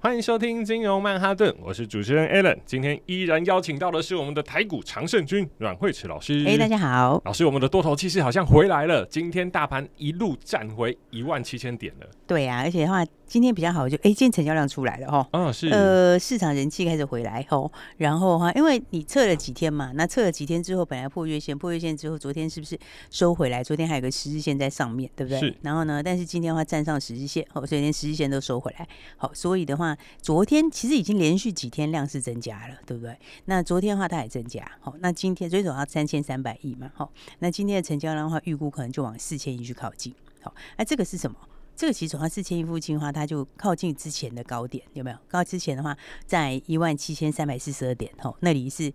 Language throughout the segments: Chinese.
欢迎收听金融曼哈顿，我是主持人 Alan。今天依然邀请到的是我们的台股常胜军阮慧慈老师。哎，大家好，老师，我们的多头气势好像回来了。今天大盘一路站回一万七千点了。对啊，而且的话。今天比较好，就哎，今天成交量出来了哈。嗯，是。呃，市场人气开始回来吼，然后哈，因为你测了几天嘛，那测了几天之后，本来破月线，破月线之后，昨天是不是收回来？昨天还有个十日线在上面，对不对？是。然后呢，但是今天的话站上十日线，哦，所以连十日线都收回来。好，所以的话，昨天其实已经连续几天量是增加了，对不对？那昨天的话它也增加，好，那今天最总要三千三百亿嘛，好，那今天的成交量的话，预估可能就往四千亿去靠近。好，那这个是什么？这个其实从它四千亿附近的话，它就靠近之前的高点，有没有？高之前的话，在一万七千三百四十二点，吼，那里是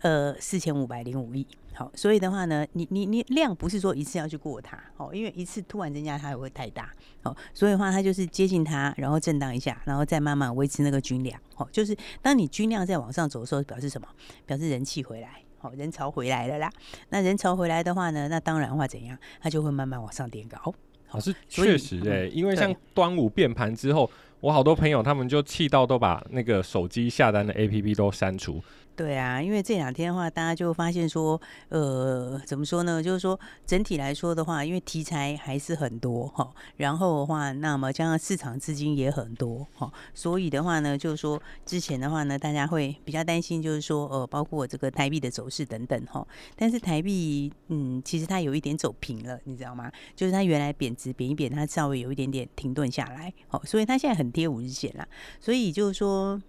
呃四千五百零五亿，好，所以的话呢，你你你量不是说一次要去过它，哦，因为一次突然增加它也会太大，哦，所以的话它就是接近它，然后震荡一下，然后再慢慢维持那个均量，哦，就是当你均量在往上走的时候，表示什么？表示人气回来，哦，人潮回来了啦。那人潮回来的话呢，那当然的话怎样？它就会慢慢往上垫高。老师确实哎、欸，因为像端午变盘之后，我好多朋友他们就气到都把那个手机下单的 APP 都删除。对啊，因为这两天的话，大家就发现说，呃，怎么说呢？就是说整体来说的话，因为题材还是很多哈，然后的话，那么加上市场资金也很多哈，所以的话呢，就是说之前的话呢，大家会比较担心，就是说呃，包括这个台币的走势等等哈。但是台币，嗯，其实它有一点走平了，你知道吗？就是它原来贬值贬一贬，它稍微有一点点停顿下来，好，所以它现在很贴五日线啦。所以就是说。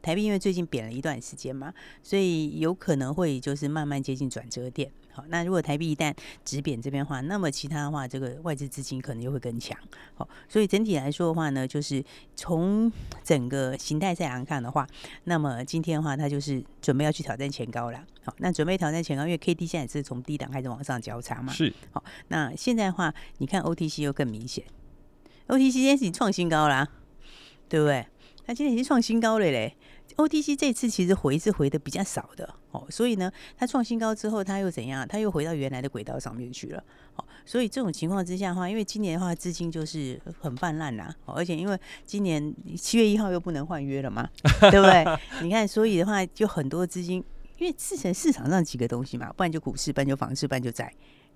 台币因为最近贬了一段时间嘛，所以有可能会就是慢慢接近转折点。好，那如果台币一旦止贬这边的话，那么其他的话，这个外资资金可能又会更强。好，所以整体来说的话呢，就是从整个形态上来看的话，那么今天的话，它就是准备要去挑战前高了。好，那准备挑战前高，因为 K D 现在是从低档开始往上交叉嘛。是。好，那现在的话，你看 O T C 又更明显，O T C 今天是创新高啦，对不对？它今天已经创新高了嘞。OTC 这次其实回是回的比较少的哦，所以呢，它创新高之后，它又怎样？它又回到原来的轨道上面去了。哦，所以这种情况之下的话，因为今年的话资金就是很泛滥啦，而且因为今年七月一号又不能换约了嘛，对不对？你看，所以的话就很多资金，因为市场市场上几个东西嘛，不然就股市，不然就房市，不然就债。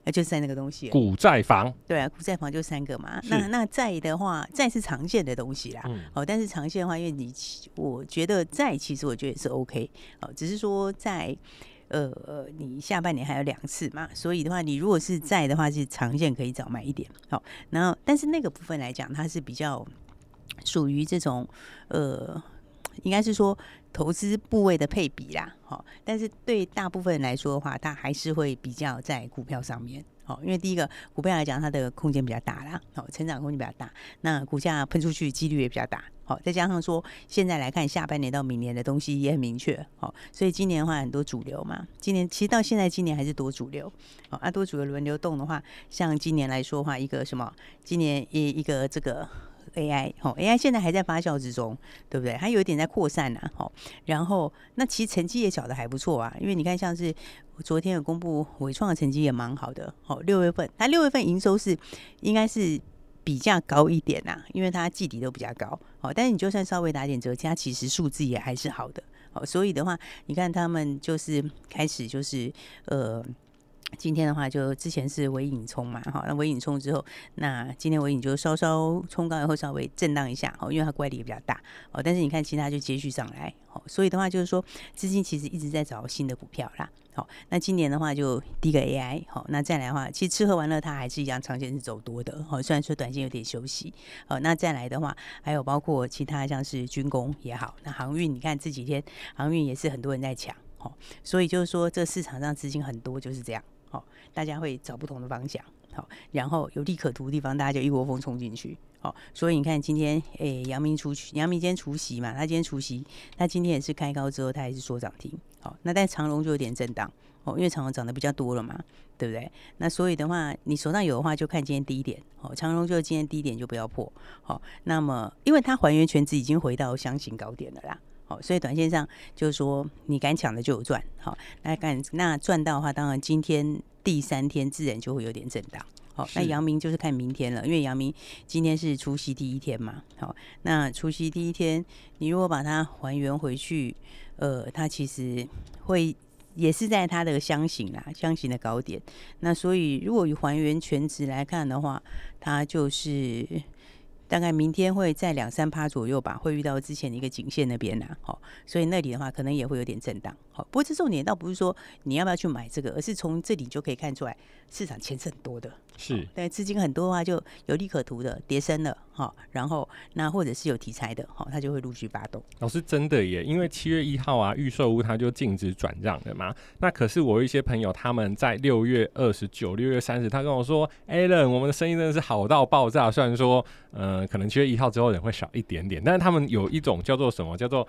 那就是在那个东西，股债房，对啊，股债房就三个嘛。那那债的话，债是常见的东西啦。嗯、哦，但是长线的话，因为你我觉得债其实我觉得也是 OK。哦，只是说在呃呃，你下半年还有两次嘛，所以的话，你如果是在的话，是长线可以早买一点。好、哦，然后但是那个部分来讲，它是比较属于这种呃。应该是说投资部位的配比啦，好，但是对大部分人来说的话，它还是会比较在股票上面，好，因为第一个股票来讲，它的空间比较大啦，好，成长空间比较大，那股价喷出去几率也比较大，好，再加上说现在来看下半年到明年的东西也很明确，好，所以今年的话很多主流嘛，今年其实到现在今年还是多主流，好，啊多主流轮流动的话，像今年来说的话，一个什么，今年一一个这个。AI 好，AI 现在还在发酵之中，对不对？还有一点在扩散呢，好。然后那其实成绩也缴的还不错啊，因为你看像是昨天有公布伟创的成绩也蛮好的，好，六月份它六月份营收是应该是比较高一点呐，因为它季底都比较高，好。但是你就算稍微打点折，它其实数字也还是好的，好。所以的话，你看他们就是开始就是呃。今天的话，就之前是尾影冲嘛，好，那尾影冲之后，那今天尾影就稍稍冲高以后稍微震荡一下，哦，因为它乖离也比较大，哦，但是你看其他就接续上来，哦，所以的话就是说资金其实一直在找新的股票啦，好，那今年的话就第一个 AI，好，那再来的话，其实吃喝玩乐它还是一样长线是走多的，好，虽然说短线有点休息，好，那再来的话还有包括其他像是军工也好，那航运你看这几天航运也是很多人在抢，好，所以就是说这市场上资金很多就是这样。大家会找不同的方向，好，然后有利可图的地方，大家就一窝蜂冲进去，好，所以你看今天，诶、欸，阳明出去，阳明今天除息嘛，他今天除息，他今天也是开高之后，他还是说涨停，好，那但长荣就有点震荡，哦，因为长荣涨得比较多了嘛，对不对？那所以的话，你手上有的话，就看今天低点哦。长荣就今天低点就不要破，好。那么，因为它还原全值已经回到箱型高点了啦，好，所以短线上就是说，你敢抢的就有赚，好。那敢那赚到的话，当然今天第三天自然就会有点震荡。好，那阳明就是看明天了，因为阳明今天是除夕第一天嘛。好，那除夕第一天，你如果把它还原回去，呃，它其实会也是在它的箱型啦，箱型的高点。那所以如果以还原全值来看的话，它就是。大概明天会在两三趴左右吧，会遇到之前的一个颈线那边呐，好，所以那里的话可能也会有点震荡，好，不过这重点倒不是说你要不要去买这个，而是从这里就可以看出来市场钱是很多的，是，但资金很多的话就有利可图的，跌升了，哈，然后那或者是有题材的，哈，它就会陆续发动。老师真的耶，因为七月一号啊，预售屋它就禁止转让了嘛，那可是我有一些朋友他们在六月二十九、六月三十，他跟我说，Alan，我们的生意真的是好到爆炸，虽然说，嗯、呃。可能七月一号之后人会少一点点，但是他们有一种叫做什么？叫做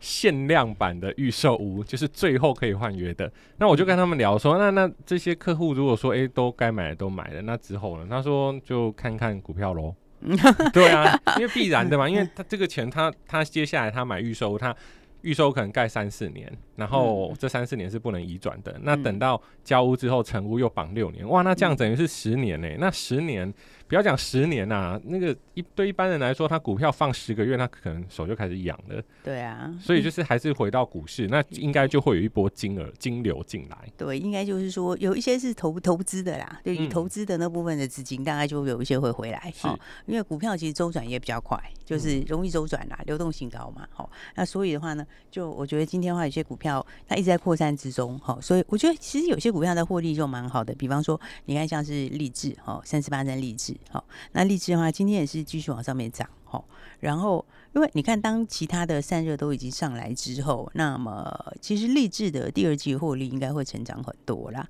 限量版的预售屋，就是最后可以换约的。那我就跟他们聊说，那那这些客户如果说，诶、欸，都该买的都买了，那之后呢？他说就看看股票喽。对啊，因为必然的嘛，因为他这个钱他，他他接下来他买预售，他预售可能盖三四年，然后这三四年是不能移转的。那等到交屋之后成屋又绑六年，哇，那这样等于是十年呢、欸？那十年。不要讲十年呐、啊，那个一对一般人来说，他股票放十个月，他可能手就开始痒了。对啊，所以就是还是回到股市，那应该就会有一波金额金流进来。对，应该就是说有一些是投投资的啦，对于投资的那部分的资金，大概就有一些会回来。是、哦，因为股票其实周转也比较快，就是容易周转啦，流动性高嘛。好、哦，那所以的话呢，就我觉得今天的话，有些股票它一直在扩散之中。好、所以我觉得其实有些股票的获利就蛮好的，比方说你看像是励志，哈，三十八张励志。好，那励志的话，今天也是继续往上面涨，哈。然后，因为你看，当其他的散热都已经上来之后，那么其实励志的第二季获利应该会成长很多啦。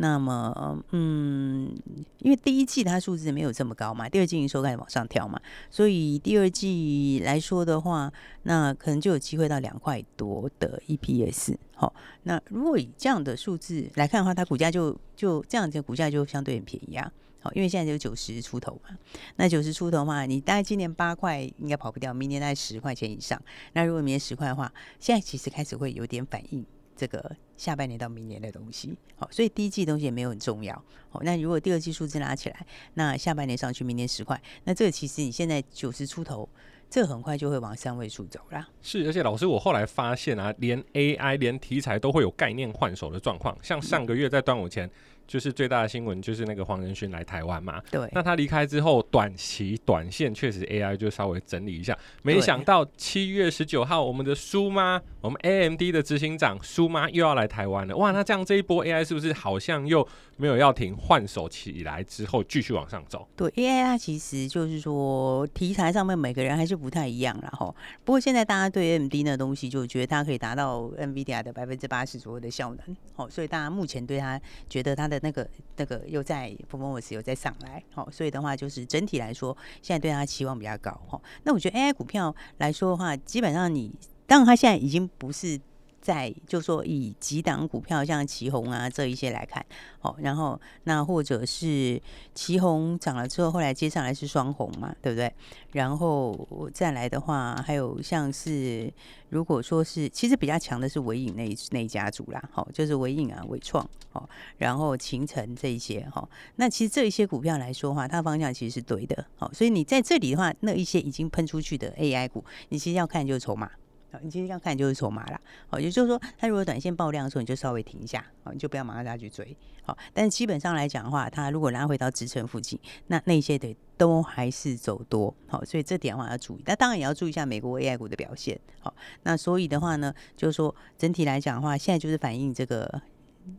那么，嗯，因为第一季它数字没有这么高嘛，第二季营收开始往上跳嘛，所以第二季来说的话，那可能就有机会到两块多的 EPS。好，那如果以这样的数字来看的话，它股价就就这样子，股价就相对很便宜啊。好，因为现在就九十出头嘛，那九十出头的话，你大概今年八块应该跑不掉，明年大概十块钱以上。那如果明年十块的话，现在其实开始会有点反应这个下半年到明年的东西。好，所以第一季东西也没有很重要。好，那如果第二季数字拉起来，那下半年上去，明年十块，那这个其实你现在九十出头，这很快就会往三位数走啦。是，而且老师，我后来发现啊，连 AI 连题材都会有概念换手的状况，像上个月在端午前。就是最大的新闻，就是那个黄仁勋来台湾嘛。对。那他离开之后，短期短线确实 AI 就稍微整理一下。没想到七月十九号，我们的苏妈，我们 AMD 的执行长苏妈又要来台湾了。哇，那这样这一波 AI 是不是好像又没有要停，换手起来之后继续往上走？对，AI 它其实就是说题材上面每个人还是不太一样然后。不过现在大家对 M D 那东西就觉得它可以达到 NVIDIA 的百分之八十左右的效能，哦，所以大家目前对它觉得它的。那个那个又在 performance 又在上来，好，所以的话就是整体来说，现在对它期望比较高，哈。那我觉得 AI 股票来说的话，基本上你当然它现在已经不是。在就说以几档股票，像奇宏啊这一些来看，哦，然后那或者是奇宏涨了之后，后来接上来是双红嘛，对不对？然后再来的话，还有像是如果说是其实比较强的是伟影那那一家族啦，好，就是伟影啊、伟创，哦，然后勤诚这一些，哈，那其实这一些股票来说话，它方向其实是对的，好，所以你在这里的话，那一些已经喷出去的 AI 股，你其实要看就是筹码。好，你今天要看就是筹码啦。好，也就是说，它如果短线爆量的时候，你就稍微停一下，好，你就不要马上再去追。好，但是基本上来讲的话，它如果拉回到支撑附近，那那些的都还是走多。好，所以这点的话要注意。那当然也要注意一下美国 AI 股的表现。好，那所以的话呢，就是说整体来讲的话，现在就是反映这个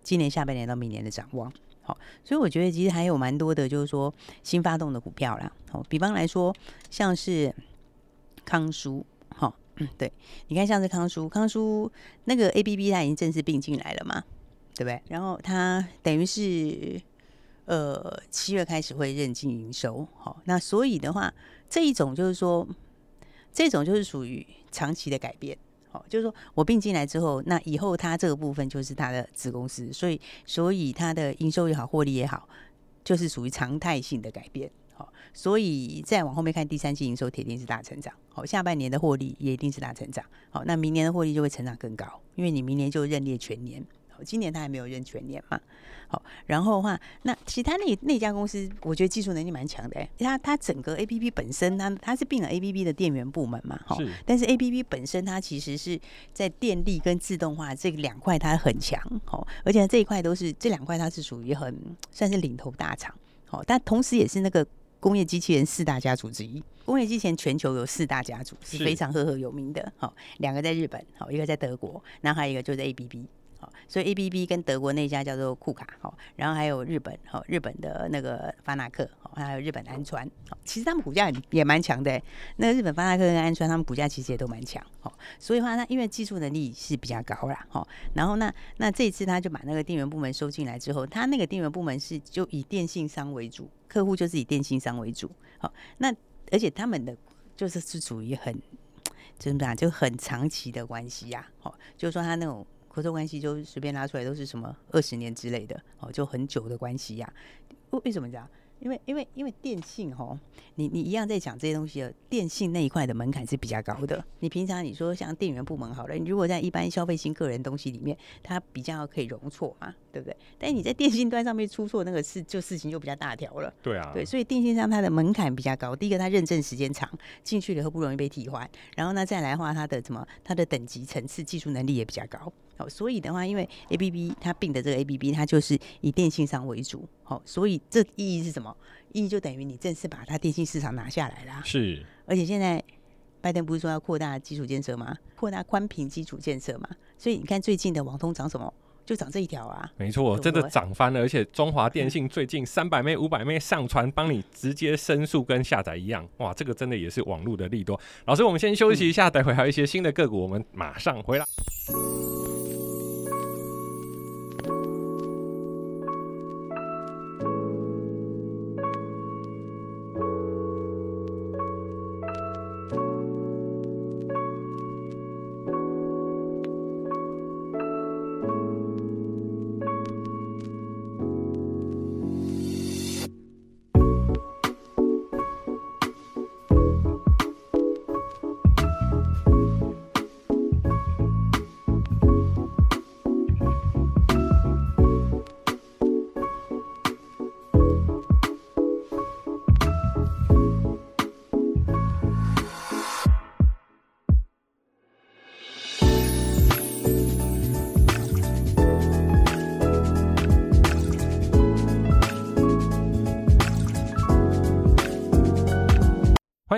今年下半年到明年的展望。好，所以我觉得其实还有蛮多的，就是说新发动的股票啦。好，比方来说像是康舒。嗯，对，你看像是康叔，康叔那个 ABB 它已经正式并进来了嘛，对不对？然后它等于是呃七月开始会认进营收，好，那所以的话，这一种就是说，这种就是属于长期的改变，好，就是说我并进来之后，那以后它这个部分就是它的子公司，所以所以它的营收也好，获利也好，就是属于常态性的改变。好，所以再往后面看，第三季营收铁定是大成长。好，下半年的获利也一定是大成长。好，那明年的获利就会成长更高，因为你明年就认列全年。今年他还没有认全年嘛？好，然后的话，那其他那那家公司，我觉得技术能力蛮强的。哎，它它整个 A P P 本身，它它是并了 A P P 的电源部门嘛？哈，但是 A P P 本身它其实是在电力跟自动化这两块它很强。好，而且这一块都是这两块它是属于很算是领头大厂。好，但同时也是那个工业机器人四大家族之一。工业机器人全球有四大家族是非常赫赫有名的。好，两个在日本，好，一个在德国，然后还有一个就是 A B B。好，所以 A B B 跟德国那家叫做库卡，好，然后还有日本，好，日本的那个发那克，好，还有日本安川，好，其实他们股价也蛮强的。那日本发那克跟安川，他们股价其实也都蛮强，好，所以话那因为技术能力是比较高啦，好，然后那那这一次他就把那个电源部门收进来之后，他那个电源部门是就以电信商为主，客户就是以电信商为主，好，那而且他们的就是是属于很怎么讲，就很长期的关系呀，好，就是说他那种。合作关系就随便拉出来都是什么二十年之类的哦，就很久的关系呀、啊。为为什么这样？因为因为因为电信哦，你你一样在讲这些东西的电信那一块的门槛是比较高的。你平常你说像电源部门好了，你如果在一般消费性个人东西里面，它比较可以容错嘛，对不对？但你在电信端上面出错，那个事就事情就比较大条了。对啊，对，所以电信上它的门槛比较高。第一个，它认证时间长，进去了以后不容易被替换。然后呢，再来的话，它的什么，它的等级层次、技术能力也比较高。好，所以的话，因为 A B B 它并的这个 A B B，它就是以电信商为主。好，所以这意义是什么？意义就等于你正式把它电信市场拿下来啦。是，而且现在拜登不是说要扩大基础建设吗？扩大宽频基础建设嘛。所以你看最近的网通涨什么？就涨这一条啊。没错，真的涨翻了。而且中华电信最近三百枚、五百枚上传，帮你直接申诉跟下载一样。哇，这个真的也是网络的利多。老师，我们先休息一下，待会还有一些新的个股，我们马上回来。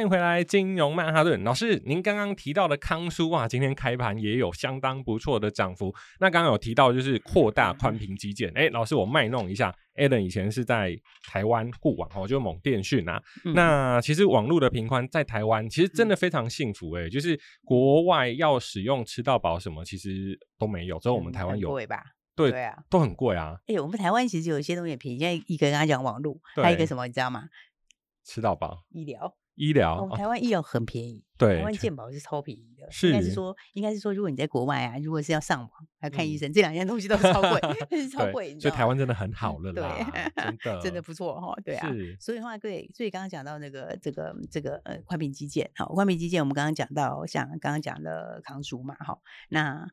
欢迎回来，金融曼哈顿老师，您刚刚提到的康舒啊，今天开盘也有相当不错的涨幅。那刚刚有提到就是扩大宽频基建，哎，老师我卖弄一下，Allen 以前是在台湾固网哦，就猛电讯啊。嗯、那其实网络的频宽在台湾其实真的非常幸福哎、欸，就是国外要使用吃到饱什么，其实都没有，只有我们台湾有。贵吧？对对啊，都很贵啊。哎，我们台湾其实有一些东西也便宜，现在一个跟他讲网络，还有一个什么你知道吗？吃到饱，医疗。医疗，台湾医疗很便宜，对，台湾健保是超便宜的。是，应该是说，应该是说，如果你在国外啊，如果是要上网来看医生，这两样东西都是超贵，是 超贵。所以台湾真的很好 了啦，真 的真的不错哈。对啊，所以的话，对，所以刚刚讲到那个这个这个呃宽频基建，好，宽频基建，我们刚刚讲到像刚刚讲的康舒嘛，哈，那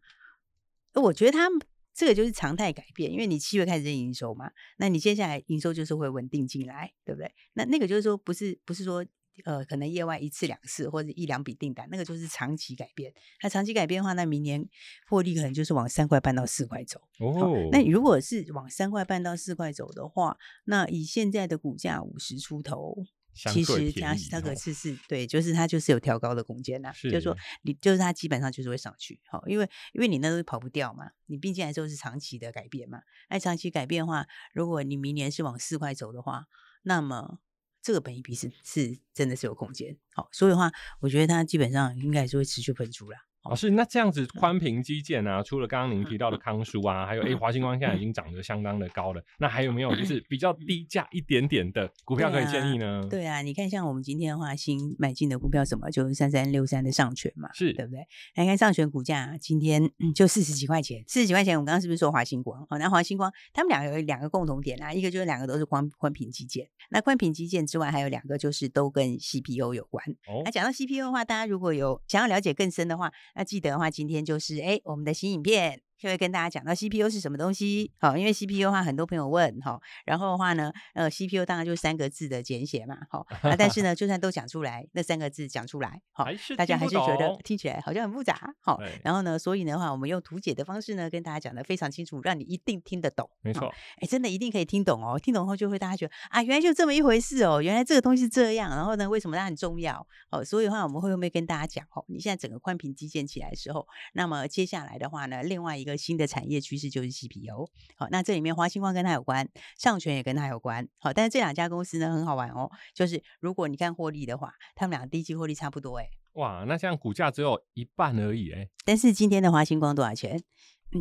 我觉得他们这个就是常态改变，因为你七月开始认营收嘛，那你接下来营收就是会稳定进来，对不对？那那个就是说，不是不是说。呃，可能业外一次两次或者一两笔订单，那个就是长期改变。那长期改变的话，那明年获利可能就是往三块半到四块走。哦，那如果是往三块半到四块走的话，那以现在的股价五十出头，其实它它可是是对，就是它就是有调高的空间呐。是，就是说你就是它基本上就是会上去。好，因为因为你那东西跑不掉嘛，你毕竟来说是长期的改变嘛。那长期改变的话，如果你明年是往四块走的话，那么。这个本益比是是真的是有空间，好，所以的话，我觉得它基本上应该是会持续喷出啦。老师，那这样子宽屏基建啊，除了刚刚您提到的康舒啊，还有诶华星光现在已经涨得相当的高了，那还有没有就是比较低价一点点的股票可以建议呢？对啊，你看像我们今天的话，新买进的股票什么，就是三三六三的上诠嘛，是对不对？来看上诠股价今天就四十几块钱，四十几块钱，我们刚刚是不是说华星光？哦，那华星光他们两个有两个共同点啊，一个就是两个都是宽宽屏基建，那宽屏基建之外还有两个就是都跟 CPU 有关。哦，那讲到 CPU 的话，大家如果有想要了解更深的话，那记得的话今天。就是哎，我们的新影片。就会跟大家讲到 CPU 是什么东西，好，因为 CPU 的话，很多朋友问，哈，然后的话呢，呃，CPU 当然就是三个字的简写嘛，好，啊，但是呢，就算都讲出来，那三个字讲出来，好，大家还是觉得听起来好像很复杂，好，然后呢，所以的话，我们用图解的方式呢，跟大家讲的非常清楚，让你一定听得懂，没错，哎，真的一定可以听懂哦，听懂后就会大家觉得啊，原来就这么一回事哦，原来这个东西是这样，然后呢，为什么它很重要？哦，所以的话，我们会不会跟大家讲，哦，你现在整个宽屏基建起来的时候，那么接下来的话呢，另外一个新的产业。趋势就是 CPU，好，那这里面华星光跟它有关，上泉也跟它有关，好，但是这两家公司呢很好玩哦，就是如果你看获利的话，他们俩第一季获利差不多，哎，哇，那这样股价只有一半而已，哎，但是今天的华星光多少钱？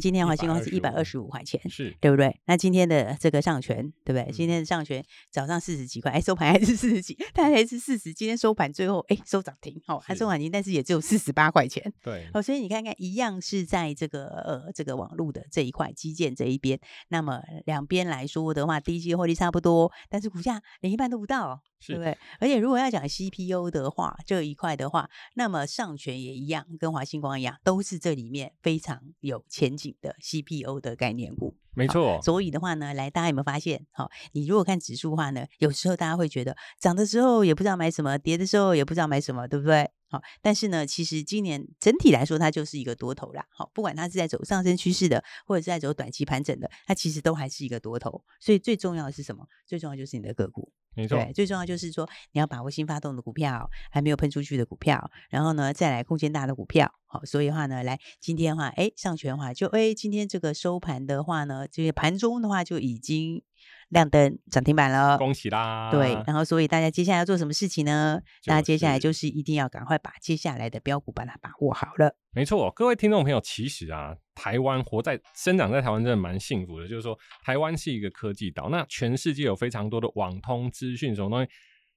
今天华星光是一百二十五块钱，是对不对？那今天的这个上权，对不对？嗯、今天的上权早上四十几块，哎，收盘还是四十几，它还是四十。今天收盘最后，哎，收涨停，好、哦，它收涨停，但是也只有四十八块钱，对。哦，所以你看看，一样是在这个呃这个网络的这一块基建这一边，那么两边来说的话，第一季获利差不多，但是股价连一半都不到。对不对？而且如果要讲 CPU 的话，这一块的话，那么上诠也一样，跟华星光一样，都是这里面非常有前景的 CPU 的概念股。没错。所以的话呢，来大家有没有发现？好，你如果看指数的话呢，有时候大家会觉得涨的时候也不知道买什么，跌的时候也不知道买什么，对不对？好，但是呢，其实今年整体来说，它就是一个多头啦。好，不管它是在走上升趋势的，或者是在走短期盘整的，它其实都还是一个多头。所以最重要的是什么？最重要就是你的个股。没错，对，最重要就是说你要把握新发动的股票，还没有喷出去的股票，然后呢，再来空间大的股票。好，所以的话呢，来今天的话，哎，上全的话就哎，今天这个收盘的话呢，这个盘中的话就已经。亮灯涨停板了，恭喜啦！对，然后所以大家接下来要做什么事情呢？大家接下来就是一定要赶快把接下来的标股把它把握好了。没错，各位听众朋友，其实啊，台湾活在生长在台湾真的蛮幸福的，就是说台湾是一个科技岛，那全世界有非常多的网通资讯，什么东西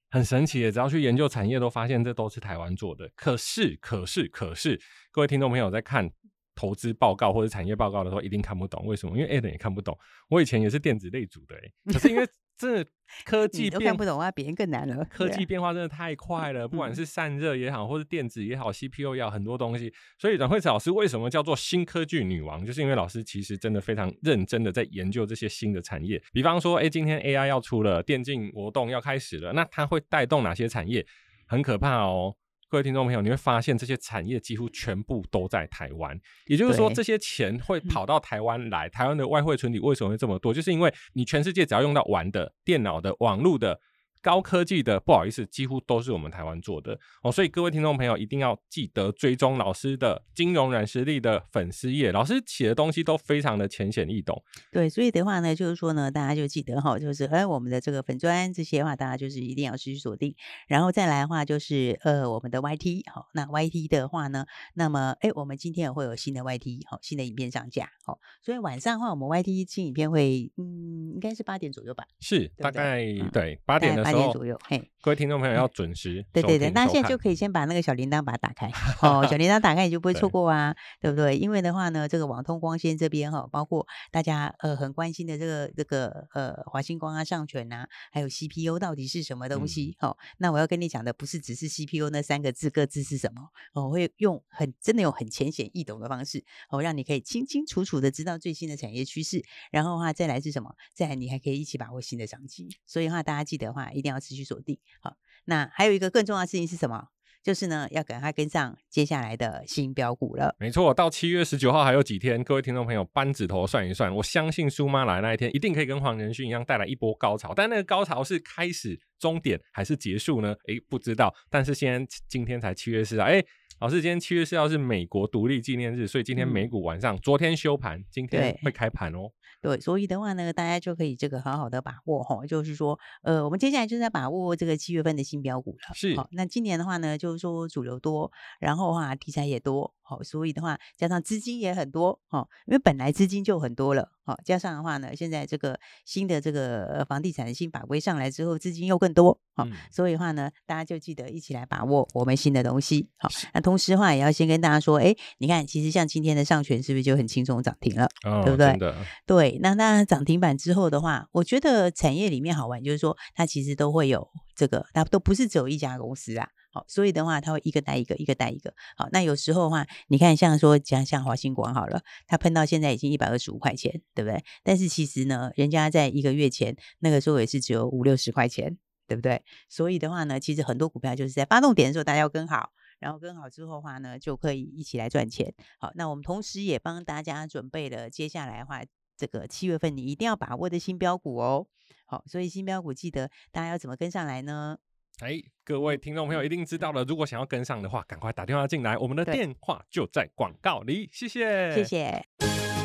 很神奇的，只要去研究产业，都发现这都是台湾做的。可是，可是，可是，各位听众朋友在看。投资报告或者产业报告的时候，一定看不懂，为什么？因为 Adam 也看不懂。我以前也是电子类组的，可是因为真的科技变都看不懂啊，别人更难了。科技变化真的太快了，不管是散热也好，或是电子也好，CPU 也好，很多东西。所以阮慧慈老师为什么叫做新科技女王？就是因为老师其实真的非常认真的在研究这些新的产业。比方说，哎，今天 AI 要出了，电竞活动要开始了，那它会带动哪些产业？很可怕哦。各位听众朋友，你会发现这些产业几乎全部都在台湾，也就是说，这些钱会跑到台湾来。台湾的外汇存底为什么会这么多？就是因为你全世界只要用到玩的、电脑的、网络的。高科技的，不好意思，几乎都是我们台湾做的哦，所以各位听众朋友一定要记得追踪老师的金融软实力的粉丝页，老师写的东西都非常的浅显易懂。对，所以的话呢，就是说呢，大家就记得哈，就是哎，我们的这个粉砖这些的话，大家就是一定要持续锁定，然后再来的话就是呃，我们的 YT 好，那 YT 的话呢，那么哎，我们今天也会有新的 YT 好，新的影片上架好，所以晚上的话，我们 YT 新影片会嗯，应该是八点左右吧？是，对对大概对八点的。八点左右，嘿，各位听众朋友要准时。对对对，那现在就可以先把那个小铃铛把它打开哦，小铃铛打开你就不会错过啊，对，对不对？因为的话呢，这个网通光纤这边哈，包括大家呃很关心的这个这个呃华星光啊、上诠啊，还有 CPU 到底是什么东西？嗯、哦，那我要跟你讲的不是只是 CPU 那三个字各自是什么，哦，我会用很真的用很浅显易懂的方式，哦，让你可以清清楚楚的知道最新的产业趋势，然后的话再来是什么？再来你还可以一起把握新的商机。所以的话，大家记得的话一定要持续锁定。好，那还有一个更重要的事情是什么？就是呢，要赶快跟上接下来的新标股了。没错，到七月十九号还有几天，各位听众朋友，扳指头算一算，我相信苏妈来那一天，一定可以跟黄仁勋一样带来一波高潮。但那个高潮是开始、终点还是结束呢？诶，不知道。但是现在今天才七月四号，诶，老师，今天七月四号是美国独立纪念日，所以今天美股晚上，嗯、昨天休盘，今天会开盘哦。对，所以的话呢，大家就可以这个好好的把握哈，就是说，呃，我们接下来就是在把握这个七月份的新标股了。是，好，那今年的话呢，就是说主流多，然后的话题材也多。好，所以的话加上资金也很多，哦，因为本来资金就很多了，哦，加上的话呢，现在这个新的这个房地产的新法规上来之后，资金又更多，好，所以的话呢，大家就记得一起来把握我们新的东西，好，那同时的话也要先跟大家说，哎，你看，其实像今天的上权是不是就很轻松涨停了，哦、对不对？对，那当然涨停板之后的话，我觉得产业里面好玩就是说，它其实都会有这个，它都不是只有一家公司啊。好，所以的话，它会一个带一个，一个带一个。好，那有时候的话，你看像说讲像华星光好了，它喷到现在已经一百二十五块钱，对不对？但是其实呢，人家在一个月前那个时候也是只有五六十块钱，对不对？所以的话呢，其实很多股票就是在发动点的时候大家要跟好，然后跟好之后的话呢，就可以一起来赚钱。好，那我们同时也帮大家准备了接下来的话，这个七月份你一定要把握的新标股哦。好，所以新标股记得大家要怎么跟上来呢？哎，各位听众朋友一定知道了，如果想要跟上的话，赶快打电话进来，我们的电话就在广告里。谢谢，谢谢。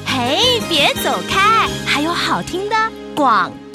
嘿，别走开，还有好听的广告。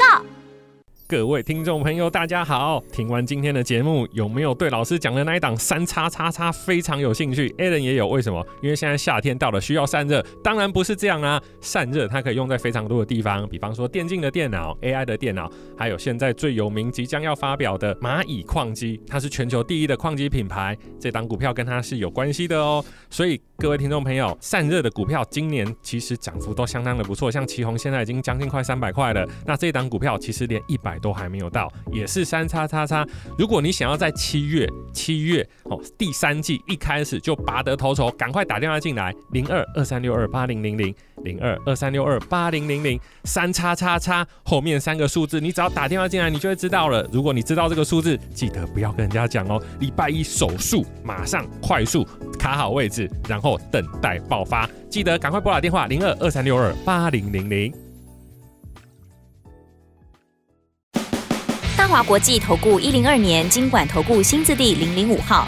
各位听众朋友，大家好！听完今天的节目，有没有对老师讲的那一档三叉叉叉非常有兴趣？Alan 也有，为什么？因为现在夏天到了，需要散热。当然不是这样啊，散热它可以用在非常多的地方，比方说电竞的电脑、AI 的电脑，还有现在最有名、即将要发表的蚂蚁矿机，它是全球第一的矿机品牌。这档股票跟它是有关系的哦。所以各位听众朋友，散热的股票今年其实涨幅都相当的不错，像旗宏现在已经将近快三百块了。那这档股票其实连一百。都还没有到，也是三叉叉叉。如果你想要在七月七月哦第三季一开始就拔得头筹，赶快打电话进来，零二二三六二八零零零零二二三六二八零零零三叉叉叉后面三个数字，你只要打电话进来，你就会知道了。如果你知道这个数字，记得不要跟人家讲哦。礼拜一手速马上快速卡好位置，然后等待爆发。记得赶快拨打电话零二二三六二八零零零。大华国际投顾一零二年金管投顾新字第零零五号。